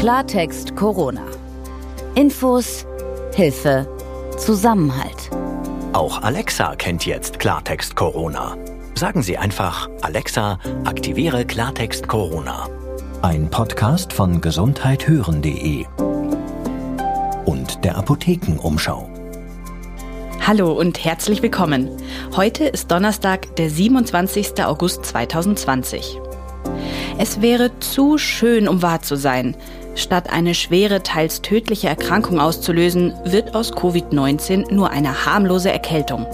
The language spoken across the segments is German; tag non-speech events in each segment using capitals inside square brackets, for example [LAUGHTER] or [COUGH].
Klartext Corona. Infos, Hilfe, Zusammenhalt. Auch Alexa kennt jetzt Klartext Corona. Sagen Sie einfach, Alexa, aktiviere Klartext Corona. Ein Podcast von gesundheithören.de und der Apothekenumschau. Hallo und herzlich willkommen. Heute ist Donnerstag, der 27. August 2020. Es wäre zu schön, um wahr zu sein. Statt eine schwere, teils tödliche Erkrankung auszulösen, wird aus Covid-19 nur eine harmlose Erkältung.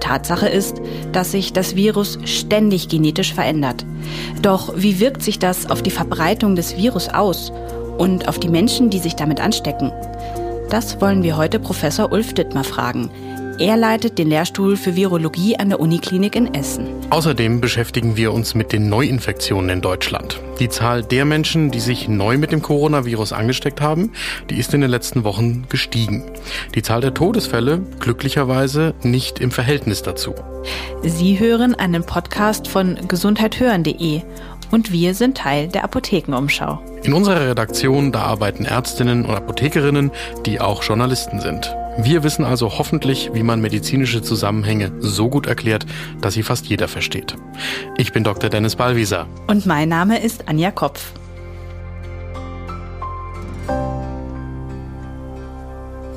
Tatsache ist, dass sich das Virus ständig genetisch verändert. Doch wie wirkt sich das auf die Verbreitung des Virus aus und auf die Menschen, die sich damit anstecken? Das wollen wir heute Professor Ulf Dittmer fragen. Er leitet den Lehrstuhl für Virologie an der Uniklinik in Essen. Außerdem beschäftigen wir uns mit den Neuinfektionen in Deutschland. Die Zahl der Menschen, die sich neu mit dem Coronavirus angesteckt haben, die ist in den letzten Wochen gestiegen. Die Zahl der Todesfälle glücklicherweise nicht im Verhältnis dazu. Sie hören einen Podcast von gesundheithören.de und wir sind Teil der Apothekenumschau. In unserer Redaktion, da arbeiten Ärztinnen und Apothekerinnen, die auch Journalisten sind. Wir wissen also hoffentlich, wie man medizinische Zusammenhänge so gut erklärt, dass sie fast jeder versteht. Ich bin Dr. Dennis Ballwieser. Und mein Name ist Anja Kopf.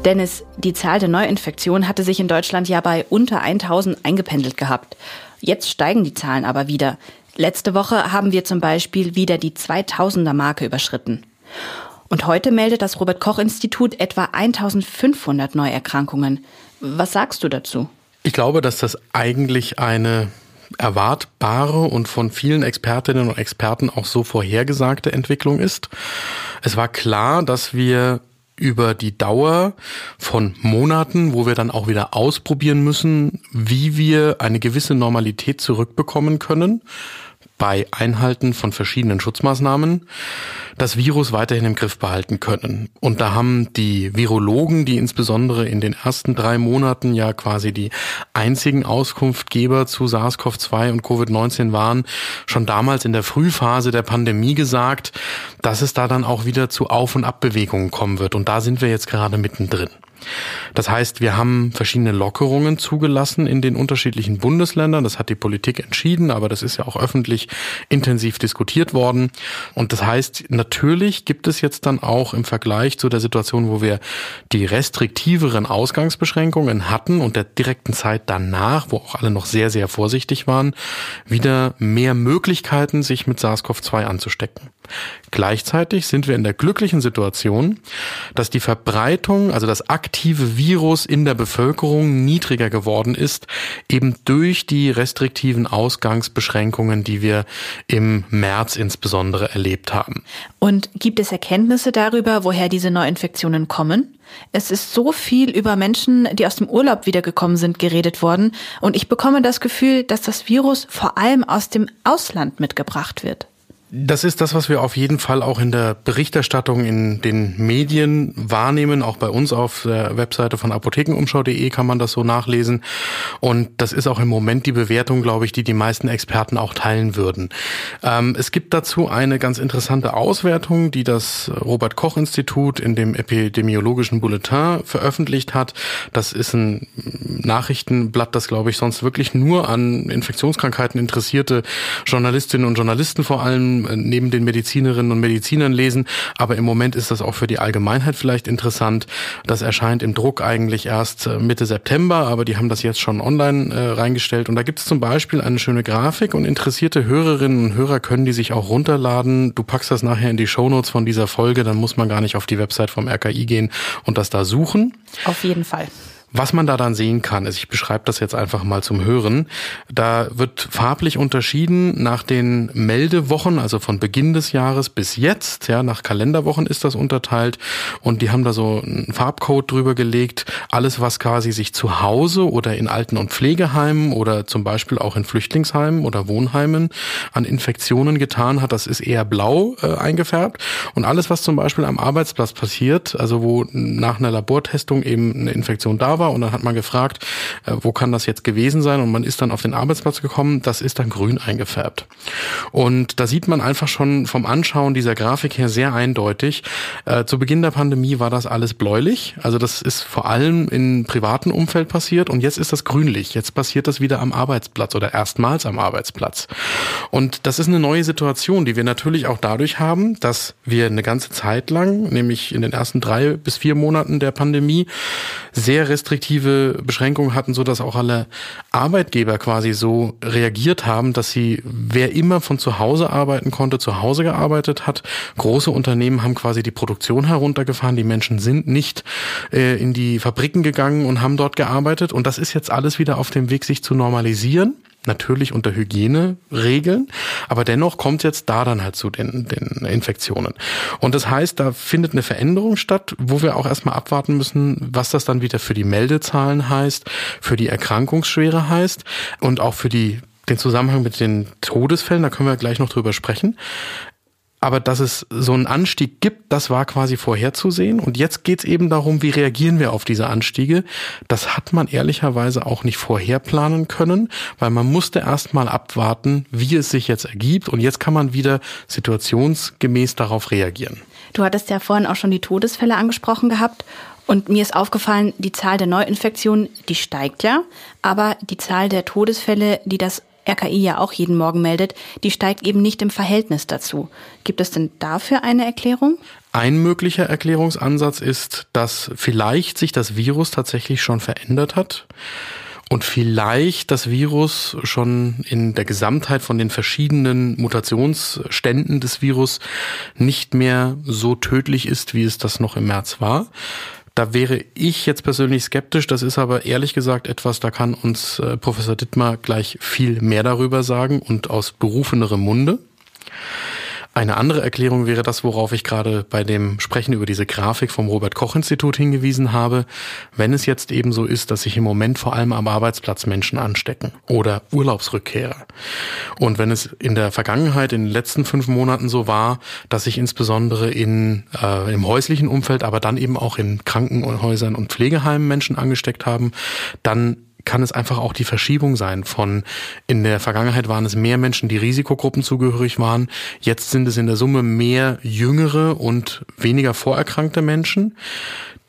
Dennis, die Zahl der Neuinfektionen hatte sich in Deutschland ja bei unter 1000 eingependelt gehabt. Jetzt steigen die Zahlen aber wieder. Letzte Woche haben wir zum Beispiel wieder die 2000er Marke überschritten. Und heute meldet das Robert Koch Institut etwa 1500 Neuerkrankungen. Was sagst du dazu? Ich glaube, dass das eigentlich eine erwartbare und von vielen Expertinnen und Experten auch so vorhergesagte Entwicklung ist. Es war klar, dass wir über die Dauer von Monaten, wo wir dann auch wieder ausprobieren müssen, wie wir eine gewisse Normalität zurückbekommen können, bei Einhalten von verschiedenen Schutzmaßnahmen das Virus weiterhin im Griff behalten können. Und da haben die Virologen, die insbesondere in den ersten drei Monaten ja quasi die einzigen Auskunftgeber zu SARS-CoV-2 und Covid-19 waren, schon damals in der Frühphase der Pandemie gesagt, dass es da dann auch wieder zu Auf- und Abbewegungen kommen wird. Und da sind wir jetzt gerade mittendrin. Das heißt, wir haben verschiedene Lockerungen zugelassen in den unterschiedlichen Bundesländern. Das hat die Politik entschieden, aber das ist ja auch öffentlich intensiv diskutiert worden. Und das heißt, natürlich gibt es jetzt dann auch im Vergleich zu der Situation, wo wir die restriktiveren Ausgangsbeschränkungen hatten und der direkten Zeit danach, wo auch alle noch sehr, sehr vorsichtig waren, wieder mehr Möglichkeiten, sich mit SARS-CoV-2 anzustecken. Gleichzeitig sind wir in der glücklichen Situation, dass die Verbreitung, also das aktive Virus in der Bevölkerung niedriger geworden ist, eben durch die restriktiven Ausgangsbeschränkungen, die wir im März insbesondere erlebt haben. Und gibt es Erkenntnisse darüber, woher diese Neuinfektionen kommen? Es ist so viel über Menschen, die aus dem Urlaub wiedergekommen sind, geredet worden. Und ich bekomme das Gefühl, dass das Virus vor allem aus dem Ausland mitgebracht wird. Das ist das, was wir auf jeden Fall auch in der Berichterstattung in den Medien wahrnehmen. Auch bei uns auf der Webseite von apothekenumschau.de kann man das so nachlesen. Und das ist auch im Moment die Bewertung, glaube ich, die die meisten Experten auch teilen würden. Ähm, es gibt dazu eine ganz interessante Auswertung, die das Robert Koch Institut in dem epidemiologischen Bulletin veröffentlicht hat. Das ist ein Nachrichtenblatt, das, glaube ich, sonst wirklich nur an Infektionskrankheiten interessierte Journalistinnen und Journalisten vor allem neben den Medizinerinnen und Medizinern lesen. Aber im Moment ist das auch für die Allgemeinheit vielleicht interessant. Das erscheint im Druck eigentlich erst äh, Mitte September, aber die haben das jetzt schon online äh, reingestellt. Und da gibt es zum Beispiel eine schöne Grafik und interessierte Hörerinnen und Hörer können die sich auch runterladen. Du packst das nachher in die Shownotes von dieser Folge, dann muss man gar nicht auf die Website vom RKI gehen und das da suchen. Auf jeden Fall. Was man da dann sehen kann, ist, ich beschreibe das jetzt einfach mal zum Hören, da wird farblich unterschieden nach den Meldewochen, also von Beginn des Jahres bis jetzt, ja, nach Kalenderwochen ist das unterteilt. Und die haben da so einen Farbcode drüber gelegt, alles was quasi sich zu Hause oder in Alten- und Pflegeheimen oder zum Beispiel auch in Flüchtlingsheimen oder Wohnheimen an Infektionen getan hat, das ist eher blau äh, eingefärbt. Und alles was zum Beispiel am Arbeitsplatz passiert, also wo nach einer Labortestung eben eine Infektion da war und dann hat man gefragt, äh, wo kann das jetzt gewesen sein und man ist dann auf den Arbeitsplatz gekommen, das ist dann grün eingefärbt. Und da sieht man einfach schon vom Anschauen dieser Grafik her sehr eindeutig, äh, zu Beginn der Pandemie war das alles bläulich, also das ist vor allem im privaten Umfeld passiert und jetzt ist das grünlich, jetzt passiert das wieder am Arbeitsplatz oder erstmals am Arbeitsplatz. Und das ist eine neue Situation, die wir natürlich auch dadurch haben, dass wir eine ganze Zeit lang, nämlich in den ersten drei bis vier Monaten der Pandemie, sehr restriktive Beschränkungen hatten, so dass auch alle Arbeitgeber quasi so reagiert haben, dass sie, wer immer von zu Hause arbeiten konnte, zu Hause gearbeitet hat. Große Unternehmen haben quasi die Produktion heruntergefahren. Die Menschen sind nicht äh, in die Fabriken gegangen und haben dort gearbeitet. Und das ist jetzt alles wieder auf dem Weg, sich zu normalisieren natürlich unter Hygieneregeln, aber dennoch kommt jetzt da dann halt zu den, den Infektionen. Und das heißt, da findet eine Veränderung statt, wo wir auch erstmal abwarten müssen, was das dann wieder für die Meldezahlen heißt, für die Erkrankungsschwere heißt und auch für die den Zusammenhang mit den Todesfällen, da können wir gleich noch drüber sprechen. Aber dass es so einen Anstieg gibt, das war quasi vorherzusehen. Und jetzt geht es eben darum, wie reagieren wir auf diese Anstiege. Das hat man ehrlicherweise auch nicht vorherplanen können, weil man musste erst mal abwarten, wie es sich jetzt ergibt. Und jetzt kann man wieder situationsgemäß darauf reagieren. Du hattest ja vorhin auch schon die Todesfälle angesprochen gehabt. Und mir ist aufgefallen, die Zahl der Neuinfektionen, die steigt ja, aber die Zahl der Todesfälle, die das RKI ja auch jeden Morgen meldet, die steigt eben nicht im Verhältnis dazu. Gibt es denn dafür eine Erklärung? Ein möglicher Erklärungsansatz ist, dass vielleicht sich das Virus tatsächlich schon verändert hat und vielleicht das Virus schon in der Gesamtheit von den verschiedenen Mutationsständen des Virus nicht mehr so tödlich ist, wie es das noch im März war. Da wäre ich jetzt persönlich skeptisch. Das ist aber ehrlich gesagt etwas, da kann uns äh, Professor Dittmar gleich viel mehr darüber sagen und aus berufenerem Munde. Eine andere Erklärung wäre das, worauf ich gerade bei dem Sprechen über diese Grafik vom Robert Koch Institut hingewiesen habe. Wenn es jetzt eben so ist, dass sich im Moment vor allem am Arbeitsplatz Menschen anstecken oder Urlaubsrückkehrer. Und wenn es in der Vergangenheit, in den letzten fünf Monaten so war, dass sich insbesondere in, äh, im häuslichen Umfeld, aber dann eben auch in Krankenhäusern und Pflegeheimen Menschen angesteckt haben, dann kann es einfach auch die Verschiebung sein von in der Vergangenheit waren es mehr Menschen, die Risikogruppen zugehörig waren. Jetzt sind es in der Summe mehr jüngere und weniger vorerkrankte Menschen.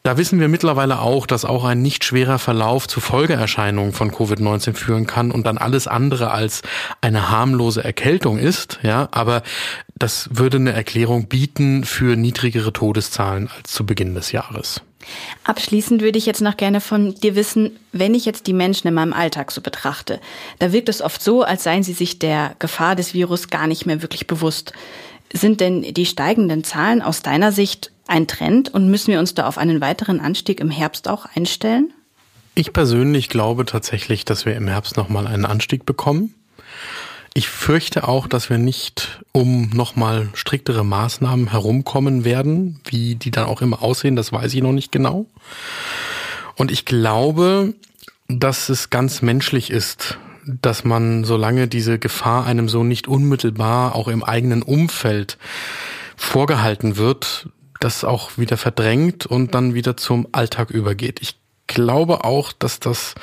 Da wissen wir mittlerweile auch, dass auch ein nicht schwerer Verlauf zu Folgeerscheinungen von Covid-19 führen kann und dann alles andere als eine harmlose Erkältung ist, ja, aber das würde eine Erklärung bieten für niedrigere Todeszahlen als zu Beginn des Jahres. Abschließend würde ich jetzt noch gerne von dir wissen, wenn ich jetzt die Menschen in meinem Alltag so betrachte, da wirkt es oft so, als seien sie sich der Gefahr des Virus gar nicht mehr wirklich bewusst. Sind denn die steigenden Zahlen aus deiner Sicht ein Trend und müssen wir uns da auf einen weiteren Anstieg im Herbst auch einstellen? Ich persönlich glaube tatsächlich, dass wir im Herbst nochmal einen Anstieg bekommen. Ich fürchte auch, dass wir nicht um nochmal striktere Maßnahmen herumkommen werden. Wie die dann auch immer aussehen, das weiß ich noch nicht genau. Und ich glaube, dass es ganz menschlich ist, dass man, solange diese Gefahr einem so nicht unmittelbar auch im eigenen Umfeld vorgehalten wird, das auch wieder verdrängt und dann wieder zum Alltag übergeht. Ich glaube auch, dass das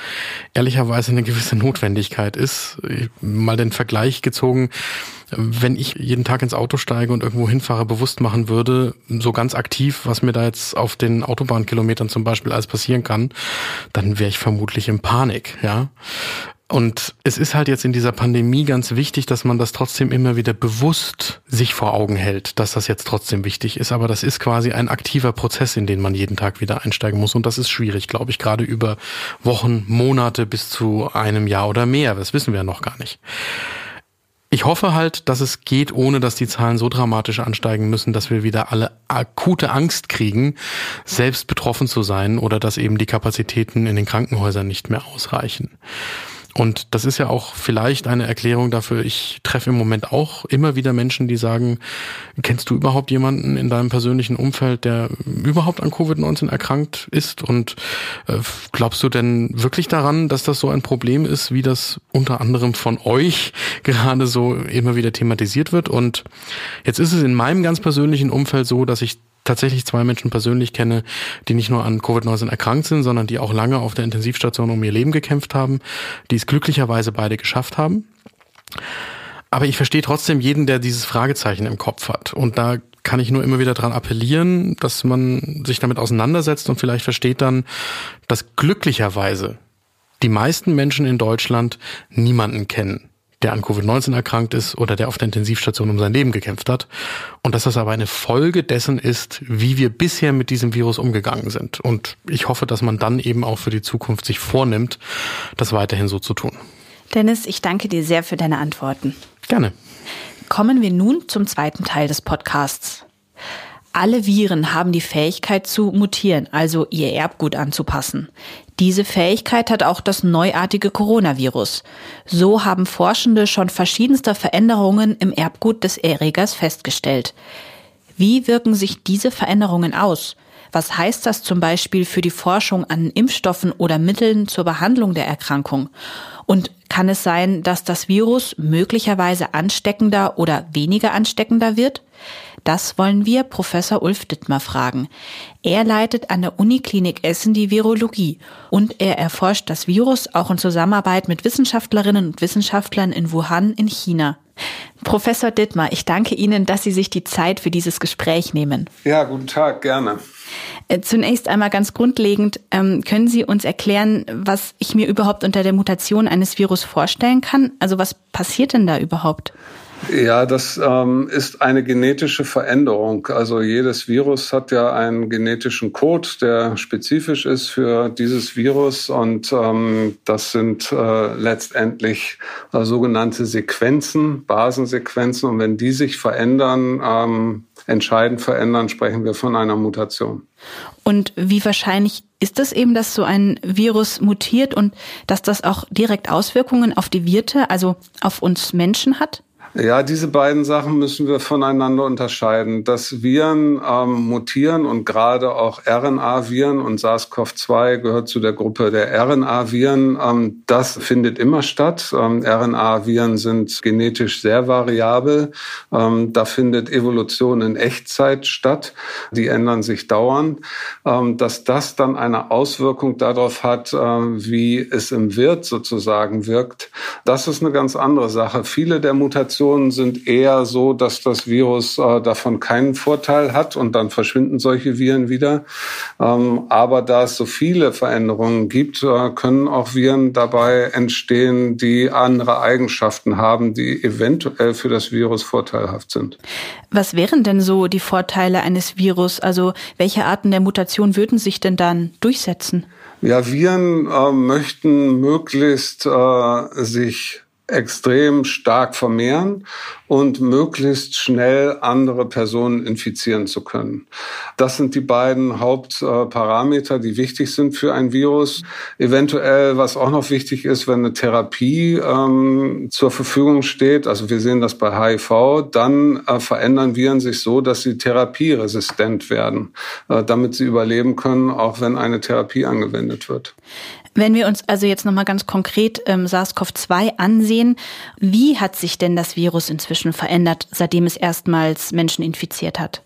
ehrlicherweise eine gewisse Notwendigkeit ist. Mal den Vergleich gezogen, wenn ich jeden Tag ins Auto steige und irgendwo hinfahre, bewusst machen würde, so ganz aktiv, was mir da jetzt auf den Autobahnkilometern zum Beispiel alles passieren kann, dann wäre ich vermutlich in Panik, ja. Und es ist halt jetzt in dieser Pandemie ganz wichtig, dass man das trotzdem immer wieder bewusst sich vor Augen hält, dass das jetzt trotzdem wichtig ist. Aber das ist quasi ein aktiver Prozess, in den man jeden Tag wieder einsteigen muss. Und das ist schwierig, glaube ich, gerade über Wochen, Monate bis zu einem Jahr oder mehr. Das wissen wir noch gar nicht. Ich hoffe halt, dass es geht, ohne dass die Zahlen so dramatisch ansteigen müssen, dass wir wieder alle akute Angst kriegen, selbst betroffen zu sein oder dass eben die Kapazitäten in den Krankenhäusern nicht mehr ausreichen. Und das ist ja auch vielleicht eine Erklärung dafür. Ich treffe im Moment auch immer wieder Menschen, die sagen, kennst du überhaupt jemanden in deinem persönlichen Umfeld, der überhaupt an Covid-19 erkrankt ist? Und äh, glaubst du denn wirklich daran, dass das so ein Problem ist, wie das unter anderem von euch [LAUGHS] gerade so immer wieder thematisiert wird? Und jetzt ist es in meinem ganz persönlichen Umfeld so, dass ich tatsächlich zwei Menschen persönlich kenne, die nicht nur an Covid-19 erkrankt sind, sondern die auch lange auf der Intensivstation um ihr Leben gekämpft haben, die es glücklicherweise beide geschafft haben. Aber ich verstehe trotzdem jeden, der dieses Fragezeichen im Kopf hat. Und da kann ich nur immer wieder dran appellieren, dass man sich damit auseinandersetzt und vielleicht versteht dann, dass glücklicherweise die meisten Menschen in Deutschland niemanden kennen, der an Covid-19 erkrankt ist oder der auf der Intensivstation um sein Leben gekämpft hat. Und dass das aber eine Folge dessen ist, wie wir bisher mit diesem Virus umgegangen sind. Und ich hoffe, dass man dann eben auch für die Zukunft sich vornimmt, das weiterhin so zu tun. Dennis, ich danke dir sehr für deine Antworten. Gerne. Kommen wir nun zum zweiten Teil des Podcasts. Alle Viren haben die Fähigkeit zu mutieren, also ihr Erbgut anzupassen. Diese Fähigkeit hat auch das neuartige Coronavirus. So haben Forschende schon verschiedenste Veränderungen im Erbgut des Erregers festgestellt. Wie wirken sich diese Veränderungen aus? Was heißt das zum Beispiel für die Forschung an Impfstoffen oder Mitteln zur Behandlung der Erkrankung? Und kann es sein, dass das Virus möglicherweise ansteckender oder weniger ansteckender wird? Das wollen wir Professor Ulf Dittmer fragen. Er leitet an der Uniklinik Essen die Virologie und er erforscht das Virus auch in Zusammenarbeit mit Wissenschaftlerinnen und Wissenschaftlern in Wuhan in China. Professor Dittmer, ich danke Ihnen, dass Sie sich die Zeit für dieses Gespräch nehmen. Ja, guten Tag, gerne. Äh, zunächst einmal ganz grundlegend, ähm, können Sie uns erklären, was ich mir überhaupt unter der Mutation eines Virus vorstellen kann? Also was passiert denn da überhaupt? Ja, das ähm, ist eine genetische Veränderung. Also jedes Virus hat ja einen genetischen Code, der spezifisch ist für dieses Virus. Und ähm, das sind äh, letztendlich äh, sogenannte Sequenzen, Basensequenzen. Und wenn die sich verändern, ähm, entscheidend verändern, sprechen wir von einer Mutation. Und wie wahrscheinlich ist es eben, dass so ein Virus mutiert und dass das auch direkt Auswirkungen auf die Wirte, also auf uns Menschen hat? Ja, diese beiden Sachen müssen wir voneinander unterscheiden. Dass Viren ähm, mutieren und gerade auch RNA-Viren und SARS-CoV-2 gehört zu der Gruppe der RNA-Viren, ähm, das findet immer statt. Ähm, RNA-Viren sind genetisch sehr variabel. Ähm, da findet Evolution in Echtzeit statt. Die ändern sich dauernd. Ähm, dass das dann eine Auswirkung darauf hat, äh, wie es im Wirt sozusagen wirkt, das ist eine ganz andere Sache. Viele der Mutationen sind eher so, dass das Virus äh, davon keinen Vorteil hat und dann verschwinden solche Viren wieder. Ähm, aber da es so viele Veränderungen gibt, äh, können auch Viren dabei entstehen, die andere Eigenschaften haben, die eventuell für das Virus vorteilhaft sind. Was wären denn so die Vorteile eines Virus? Also welche Arten der Mutation würden sich denn dann durchsetzen? Ja, Viren äh, möchten möglichst äh, sich extrem stark vermehren und möglichst schnell andere Personen infizieren zu können. Das sind die beiden Hauptparameter, die wichtig sind für ein Virus. Eventuell, was auch noch wichtig ist, wenn eine Therapie ähm, zur Verfügung steht, also wir sehen das bei HIV, dann äh, verändern Viren sich so, dass sie therapieresistent werden, äh, damit sie überleben können, auch wenn eine Therapie angewendet wird. Wenn wir uns also jetzt nochmal ganz konkret ähm, SARS-CoV-2 ansehen, wie hat sich denn das Virus inzwischen verändert, seitdem es erstmals Menschen infiziert hat?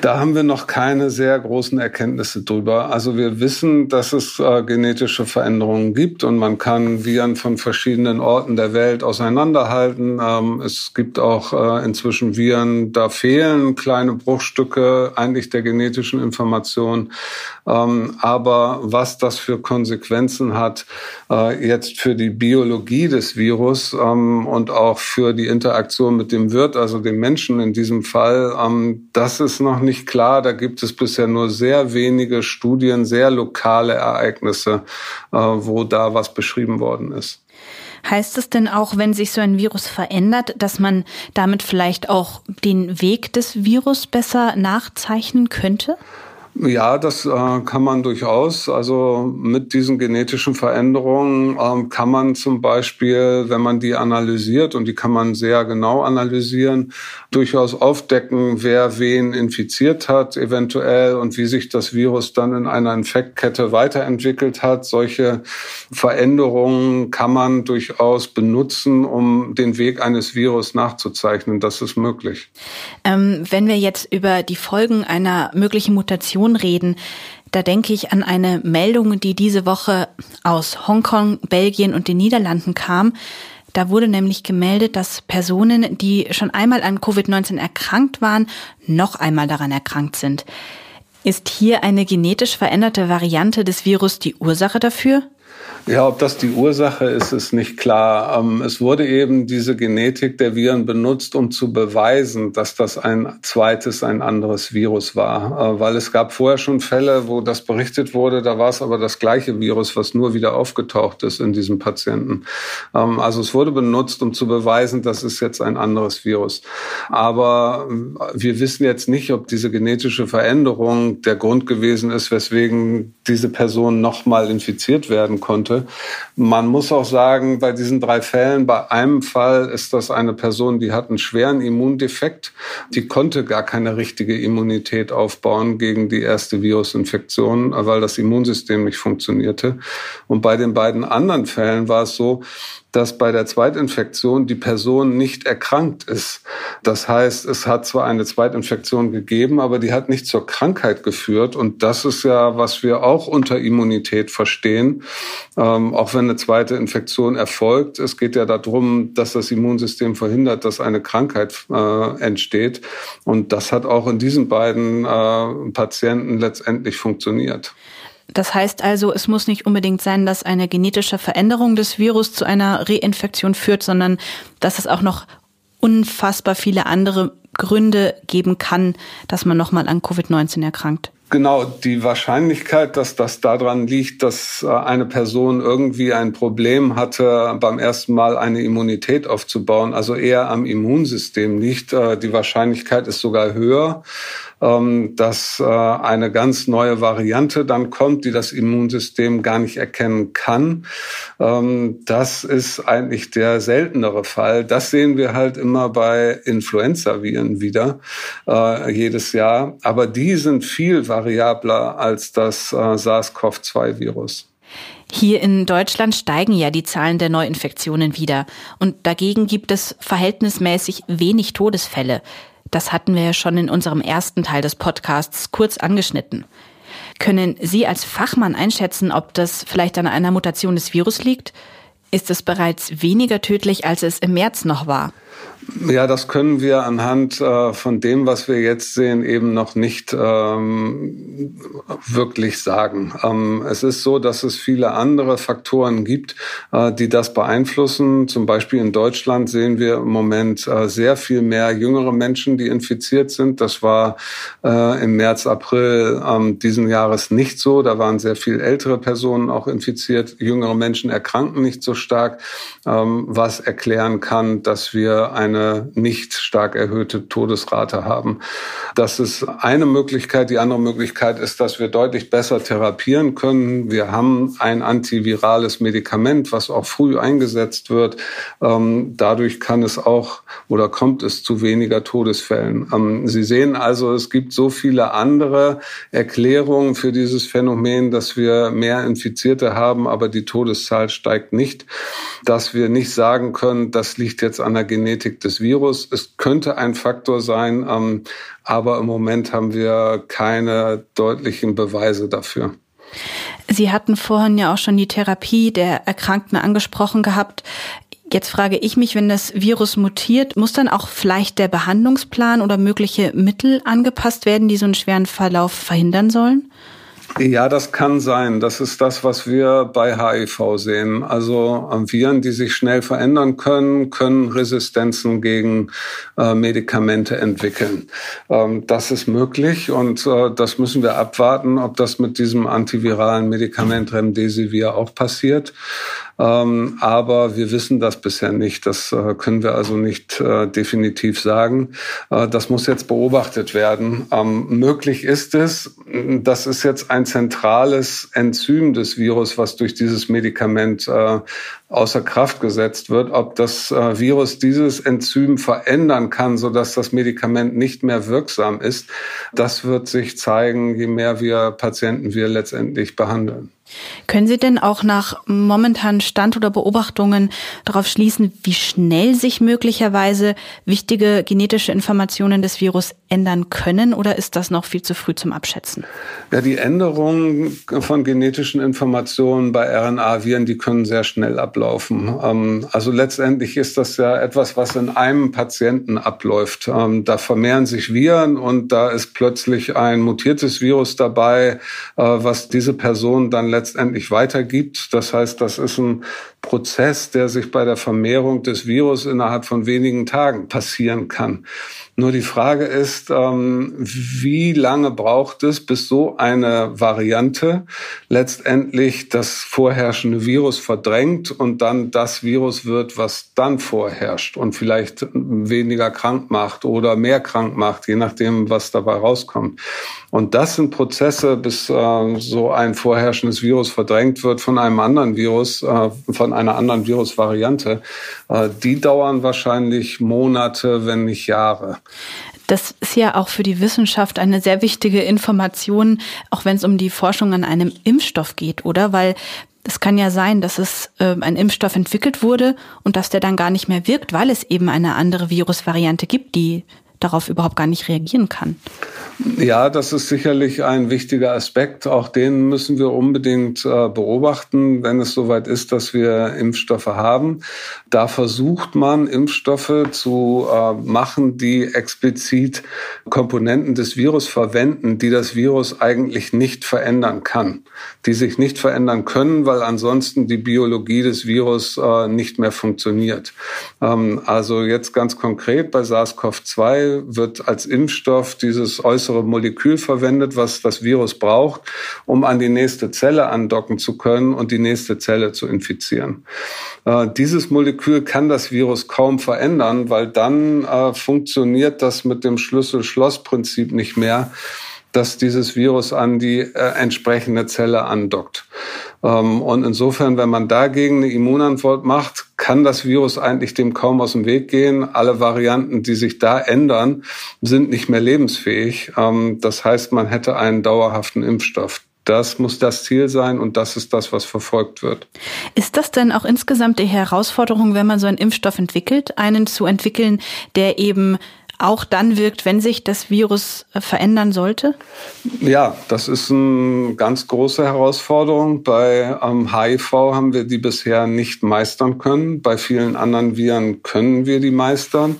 Da haben wir noch keine sehr großen Erkenntnisse drüber. Also wir wissen, dass es äh, genetische Veränderungen gibt und man kann Viren von verschiedenen Orten der Welt auseinanderhalten. Ähm, es gibt auch äh, inzwischen Viren, da fehlen kleine Bruchstücke eigentlich der genetischen Information. Ähm, aber was das für Konsequenzen hat äh, jetzt für die Biologie des Virus ähm, und auch für die Interaktion mit dem Wirt, also dem Menschen in diesem Fall, ähm, das ist noch nicht klar. Da gibt es bisher nur sehr wenige Studien, sehr lokale Ereignisse, äh, wo da was beschrieben worden ist. Heißt es denn auch, wenn sich so ein Virus verändert, dass man damit vielleicht auch den Weg des Virus besser nachzeichnen könnte? Ja, das äh, kann man durchaus. Also mit diesen genetischen Veränderungen ähm, kann man zum Beispiel, wenn man die analysiert, und die kann man sehr genau analysieren, durchaus aufdecken, wer wen infiziert hat, eventuell, und wie sich das Virus dann in einer Infektkette weiterentwickelt hat. Solche Veränderungen kann man durchaus benutzen, um den Weg eines Virus nachzuzeichnen. Das ist möglich. Ähm, wenn wir jetzt über die Folgen einer möglichen Mutation reden, da denke ich an eine Meldung, die diese Woche aus Hongkong, Belgien und den Niederlanden kam. Da wurde nämlich gemeldet, dass Personen, die schon einmal an Covid-19 erkrankt waren, noch einmal daran erkrankt sind. Ist hier eine genetisch veränderte Variante des Virus die Ursache dafür? Ja, ob das die Ursache ist, ist nicht klar. Ähm, es wurde eben diese Genetik der Viren benutzt, um zu beweisen, dass das ein zweites, ein anderes Virus war. Äh, weil es gab vorher schon Fälle, wo das berichtet wurde, da war es aber das gleiche Virus, was nur wieder aufgetaucht ist in diesem Patienten. Ähm, also es wurde benutzt, um zu beweisen, das ist jetzt ein anderes Virus. Aber äh, wir wissen jetzt nicht, ob diese genetische Veränderung der Grund gewesen ist, weswegen diese Person nochmal infiziert werden konnte. Man muss auch sagen, bei diesen drei Fällen, bei einem Fall ist das eine Person, die hat einen schweren Immundefekt. Die konnte gar keine richtige Immunität aufbauen gegen die erste Virusinfektion, weil das Immunsystem nicht funktionierte. Und bei den beiden anderen Fällen war es so, dass bei der Zweitinfektion die Person nicht erkrankt ist. Das heißt, es hat zwar eine Zweitinfektion gegeben, aber die hat nicht zur Krankheit geführt. Und das ist ja, was wir auch unter Immunität verstehen. Ähm, auch wenn eine zweite Infektion erfolgt, es geht ja darum, dass das Immunsystem verhindert, dass eine Krankheit äh, entsteht. Und das hat auch in diesen beiden äh, Patienten letztendlich funktioniert. Das heißt also, es muss nicht unbedingt sein, dass eine genetische Veränderung des Virus zu einer Reinfektion führt, sondern dass es auch noch unfassbar viele andere Gründe geben kann, dass man nochmal an Covid-19 erkrankt. Genau, die Wahrscheinlichkeit, dass das daran liegt, dass äh, eine Person irgendwie ein Problem hatte, beim ersten Mal eine Immunität aufzubauen, also eher am Immunsystem liegt, äh, die Wahrscheinlichkeit ist sogar höher. Ähm, dass äh, eine ganz neue Variante dann kommt, die das Immunsystem gar nicht erkennen kann. Ähm, das ist eigentlich der seltenere Fall. Das sehen wir halt immer bei Influenza-Viren wieder äh, jedes Jahr. Aber die sind viel variabler als das äh, SARS-CoV-2-Virus. Hier in Deutschland steigen ja die Zahlen der Neuinfektionen wieder und dagegen gibt es verhältnismäßig wenig Todesfälle. Das hatten wir ja schon in unserem ersten Teil des Podcasts kurz angeschnitten. Können Sie als Fachmann einschätzen, ob das vielleicht an einer Mutation des Virus liegt? Ist es bereits weniger tödlich, als es im März noch war? Ja, das können wir anhand äh, von dem, was wir jetzt sehen, eben noch nicht ähm, wirklich sagen. Ähm, es ist so, dass es viele andere Faktoren gibt, äh, die das beeinflussen. Zum Beispiel in Deutschland sehen wir im Moment äh, sehr viel mehr jüngere Menschen, die infiziert sind. Das war äh, im März, April ähm, diesen Jahres nicht so. Da waren sehr viel ältere Personen auch infiziert. Jüngere Menschen erkranken nicht so stark, ähm, was erklären kann, dass wir eine eine nicht stark erhöhte Todesrate haben. Das ist eine Möglichkeit. Die andere Möglichkeit ist, dass wir deutlich besser therapieren können. Wir haben ein antivirales Medikament, was auch früh eingesetzt wird. Ähm, dadurch kann es auch oder kommt es zu weniger Todesfällen. Ähm, Sie sehen also, es gibt so viele andere Erklärungen für dieses Phänomen, dass wir mehr Infizierte haben, aber die Todeszahl steigt nicht, dass wir nicht sagen können, das liegt jetzt an der Genetik des Virus. Es könnte ein Faktor sein, ähm, aber im Moment haben wir keine deutlichen Beweise dafür. Sie hatten vorhin ja auch schon die Therapie der Erkrankten angesprochen gehabt. Jetzt frage ich mich, wenn das Virus mutiert, muss dann auch vielleicht der Behandlungsplan oder mögliche Mittel angepasst werden, die so einen schweren Verlauf verhindern sollen? Ja, das kann sein. Das ist das, was wir bei HIV sehen. Also äh, Viren, die sich schnell verändern können, können Resistenzen gegen äh, Medikamente entwickeln. Ähm, das ist möglich und äh, das müssen wir abwarten, ob das mit diesem antiviralen Medikament Remdesivir auch passiert. Ähm, aber wir wissen das bisher nicht. Das äh, können wir also nicht äh, definitiv sagen. Äh, das muss jetzt beobachtet werden. Ähm, möglich ist es, das ist jetzt ein zentrales Enzym des Virus, was durch dieses Medikament äh, außer Kraft gesetzt wird, ob das äh, Virus dieses Enzym verändern kann, sodass das Medikament nicht mehr wirksam ist, das wird sich zeigen, je mehr wir Patienten wir letztendlich behandeln. Können Sie denn auch nach momentanen Stand oder Beobachtungen darauf schließen, wie schnell sich möglicherweise wichtige genetische Informationen des Virus ändern können oder ist das noch viel zu früh zum Abschätzen? Ja, die Änderungen von genetischen Informationen bei RNA-Viren, die können sehr schnell ablaufen. Ähm, also letztendlich ist das ja etwas, was in einem Patienten abläuft. Ähm, da vermehren sich Viren und da ist plötzlich ein mutiertes Virus dabei, äh, was diese Person dann letztendlich weitergibt. Das heißt, das ist ein Prozess, der sich bei der Vermehrung des Virus innerhalb von wenigen Tagen passieren kann. Nur die Frage ist, ähm, wie lange braucht es, bis so eine Variante letztendlich das vorherrschende Virus verdrängt und dann das Virus wird, was dann vorherrscht und vielleicht weniger krank macht oder mehr krank macht, je nachdem, was dabei rauskommt. Und das sind Prozesse, bis äh, so ein vorherrschendes Virus verdrängt wird von einem anderen Virus, äh, von einer anderen Virusvariante. Äh, die dauern wahrscheinlich Monate, wenn nicht Jahre. Das ist ja auch für die Wissenschaft eine sehr wichtige Information, auch wenn es um die Forschung an einem Impfstoff geht, oder? Weil es kann ja sein, dass es äh, ein Impfstoff entwickelt wurde und dass der dann gar nicht mehr wirkt, weil es eben eine andere Virusvariante gibt, die darauf überhaupt gar nicht reagieren kann. Ja, das ist sicherlich ein wichtiger Aspekt. Auch den müssen wir unbedingt äh, beobachten, wenn es soweit ist, dass wir Impfstoffe haben. Da versucht man, Impfstoffe zu äh, machen, die explizit Komponenten des Virus verwenden, die das Virus eigentlich nicht verändern kann, die sich nicht verändern können, weil ansonsten die Biologie des Virus äh, nicht mehr funktioniert. Ähm, also jetzt ganz konkret bei SARS-CoV-2 wird als Impfstoff dieses äußere Molekül verwendet, was das Virus braucht, um an die nächste Zelle andocken zu können und die nächste Zelle zu infizieren. Äh, dieses Molekül kann das Virus kaum verändern, weil dann äh, funktioniert das mit dem Schlüssel-Schloss-Prinzip nicht mehr dass dieses Virus an die äh, entsprechende Zelle andockt. Ähm, und insofern, wenn man dagegen eine Immunantwort macht, kann das Virus eigentlich dem kaum aus dem Weg gehen. Alle Varianten, die sich da ändern, sind nicht mehr lebensfähig. Ähm, das heißt, man hätte einen dauerhaften Impfstoff. Das muss das Ziel sein und das ist das, was verfolgt wird. Ist das denn auch insgesamt die Herausforderung, wenn man so einen Impfstoff entwickelt, einen zu entwickeln, der eben auch dann wirkt, wenn sich das Virus äh, verändern sollte? Ja, das ist eine ganz große Herausforderung. Bei ähm, HIV haben wir die bisher nicht meistern können. Bei vielen anderen Viren können wir die meistern.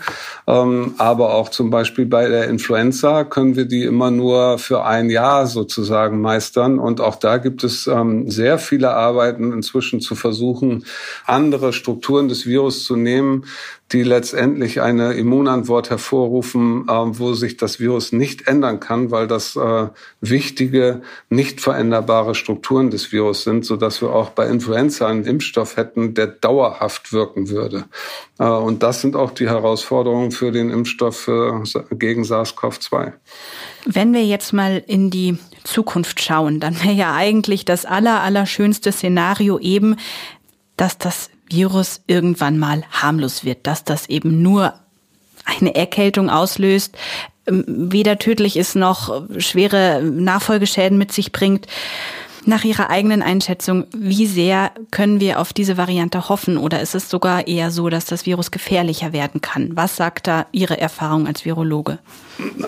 Ähm, aber auch zum Beispiel bei der Influenza können wir die immer nur für ein Jahr sozusagen meistern. Und auch da gibt es ähm, sehr viele Arbeiten inzwischen zu versuchen, andere Strukturen des Virus zu nehmen, die letztendlich eine Immunantwort hervorrufen, äh, wo sich das Virus nicht ändern kann, weil das äh, wichtige, nicht veränderbare Strukturen des Virus sind, so dass wir auch bei Influenza einen Impfstoff hätten, der dauerhaft wirken würde. Äh, und das sind auch die Herausforderungen für den Impfstoff gegen SARS-CoV-2. Wenn wir jetzt mal in die Zukunft schauen, dann wäre ja eigentlich das aller, allerschönste Szenario eben, dass das Virus irgendwann mal harmlos wird, dass das eben nur eine Erkältung auslöst, ähm, weder tödlich ist noch schwere Nachfolgeschäden mit sich bringt. Nach Ihrer eigenen Einschätzung, wie sehr können wir auf diese Variante hoffen oder ist es sogar eher so, dass das Virus gefährlicher werden kann? Was sagt da Ihre Erfahrung als Virologe?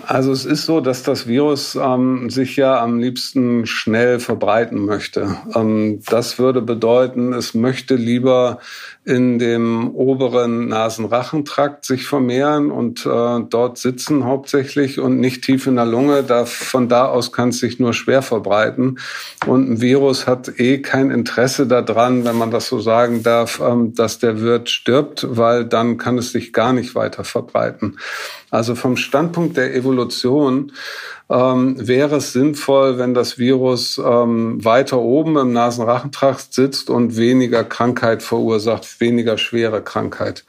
Also es ist so, dass das Virus ähm, sich ja am liebsten schnell verbreiten möchte. Ähm, das würde bedeuten, es möchte lieber in dem oberen Nasenrachentrakt sich vermehren und äh, dort sitzen hauptsächlich und nicht tief in der Lunge. Da, von da aus kann es sich nur schwer verbreiten. Und Und ein Virus hat eh kein Interesse daran, wenn man das so sagen darf, ähm, dass der Wirt stirbt, weil dann kann es sich gar nicht weiter verbreiten. Also vom Standpunkt der Evolution ähm, wäre es sinnvoll, wenn das Virus ähm, weiter oben im Nasenrachentrakt sitzt und weniger Krankheit verursacht, weniger schwere Krankheit.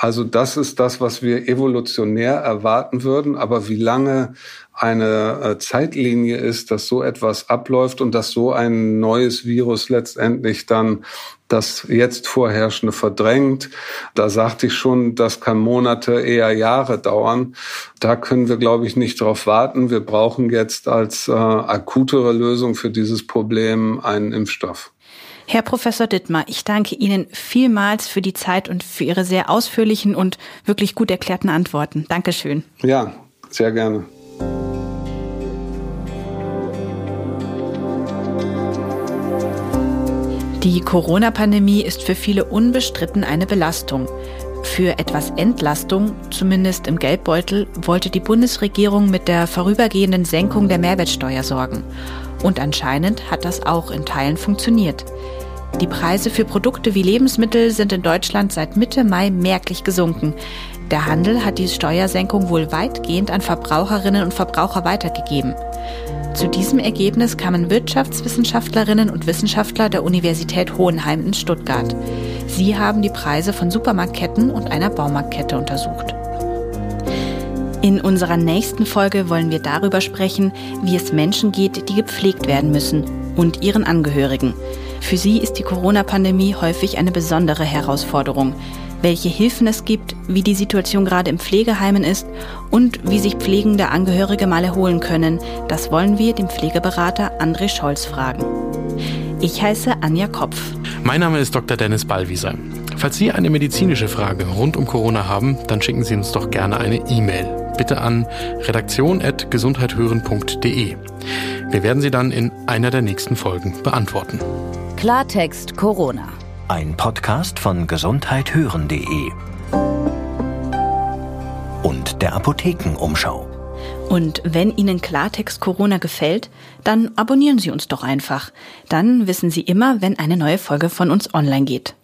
Also das ist das, was wir evolutionär erwarten würden. Aber wie lange eine äh, Zeitlinie ist, dass so etwas abläuft und dass so ein neues Virus letztendlich dann das jetzt vorherrschende verdrängt. Da sagte ich schon, das kann Monate, eher Jahre dauern. Da können wir, glaube ich, nicht drauf warten. Wir brauchen jetzt als äh, akutere Lösung für dieses Problem einen Impfstoff. Herr Professor Dittmar, ich danke Ihnen vielmals für die Zeit und für Ihre sehr ausführlichen und wirklich gut erklärten Antworten. Dankeschön. Ja, sehr gerne. Die Corona-Pandemie ist für viele unbestritten eine Belastung. Für etwas Entlastung, zumindest im Geldbeutel, wollte die Bundesregierung mit der vorübergehenden Senkung der Mehrwertsteuer sorgen. Und anscheinend hat das auch in Teilen funktioniert. Die Preise für Produkte wie Lebensmittel sind in Deutschland seit Mitte Mai merklich gesunken. Der Handel hat die Steuersenkung wohl weitgehend an Verbraucherinnen und Verbraucher weitergegeben. Zu diesem Ergebnis kamen Wirtschaftswissenschaftlerinnen und Wissenschaftler der Universität Hohenheim in Stuttgart. Sie haben die Preise von Supermarktketten und einer Baumarktkette untersucht. In unserer nächsten Folge wollen wir darüber sprechen, wie es Menschen geht, die gepflegt werden müssen und ihren Angehörigen. Für sie ist die Corona-Pandemie häufig eine besondere Herausforderung. Welche Hilfen es gibt, wie die Situation gerade im Pflegeheimen ist und wie sich pflegende Angehörige mal erholen können, das wollen wir dem Pflegeberater André Scholz fragen. Ich heiße Anja Kopf. Mein Name ist Dr. Dennis Ballwieser. Falls Sie eine medizinische Frage rund um Corona haben, dann schicken Sie uns doch gerne eine E-Mail bitte an redaktion.gesundheithören.de. Wir werden sie dann in einer der nächsten Folgen beantworten. Klartext Corona. Ein Podcast von gesundheithören.de und der Apothekenumschau. Und wenn Ihnen Klartext Corona gefällt, dann abonnieren Sie uns doch einfach. Dann wissen Sie immer, wenn eine neue Folge von uns online geht.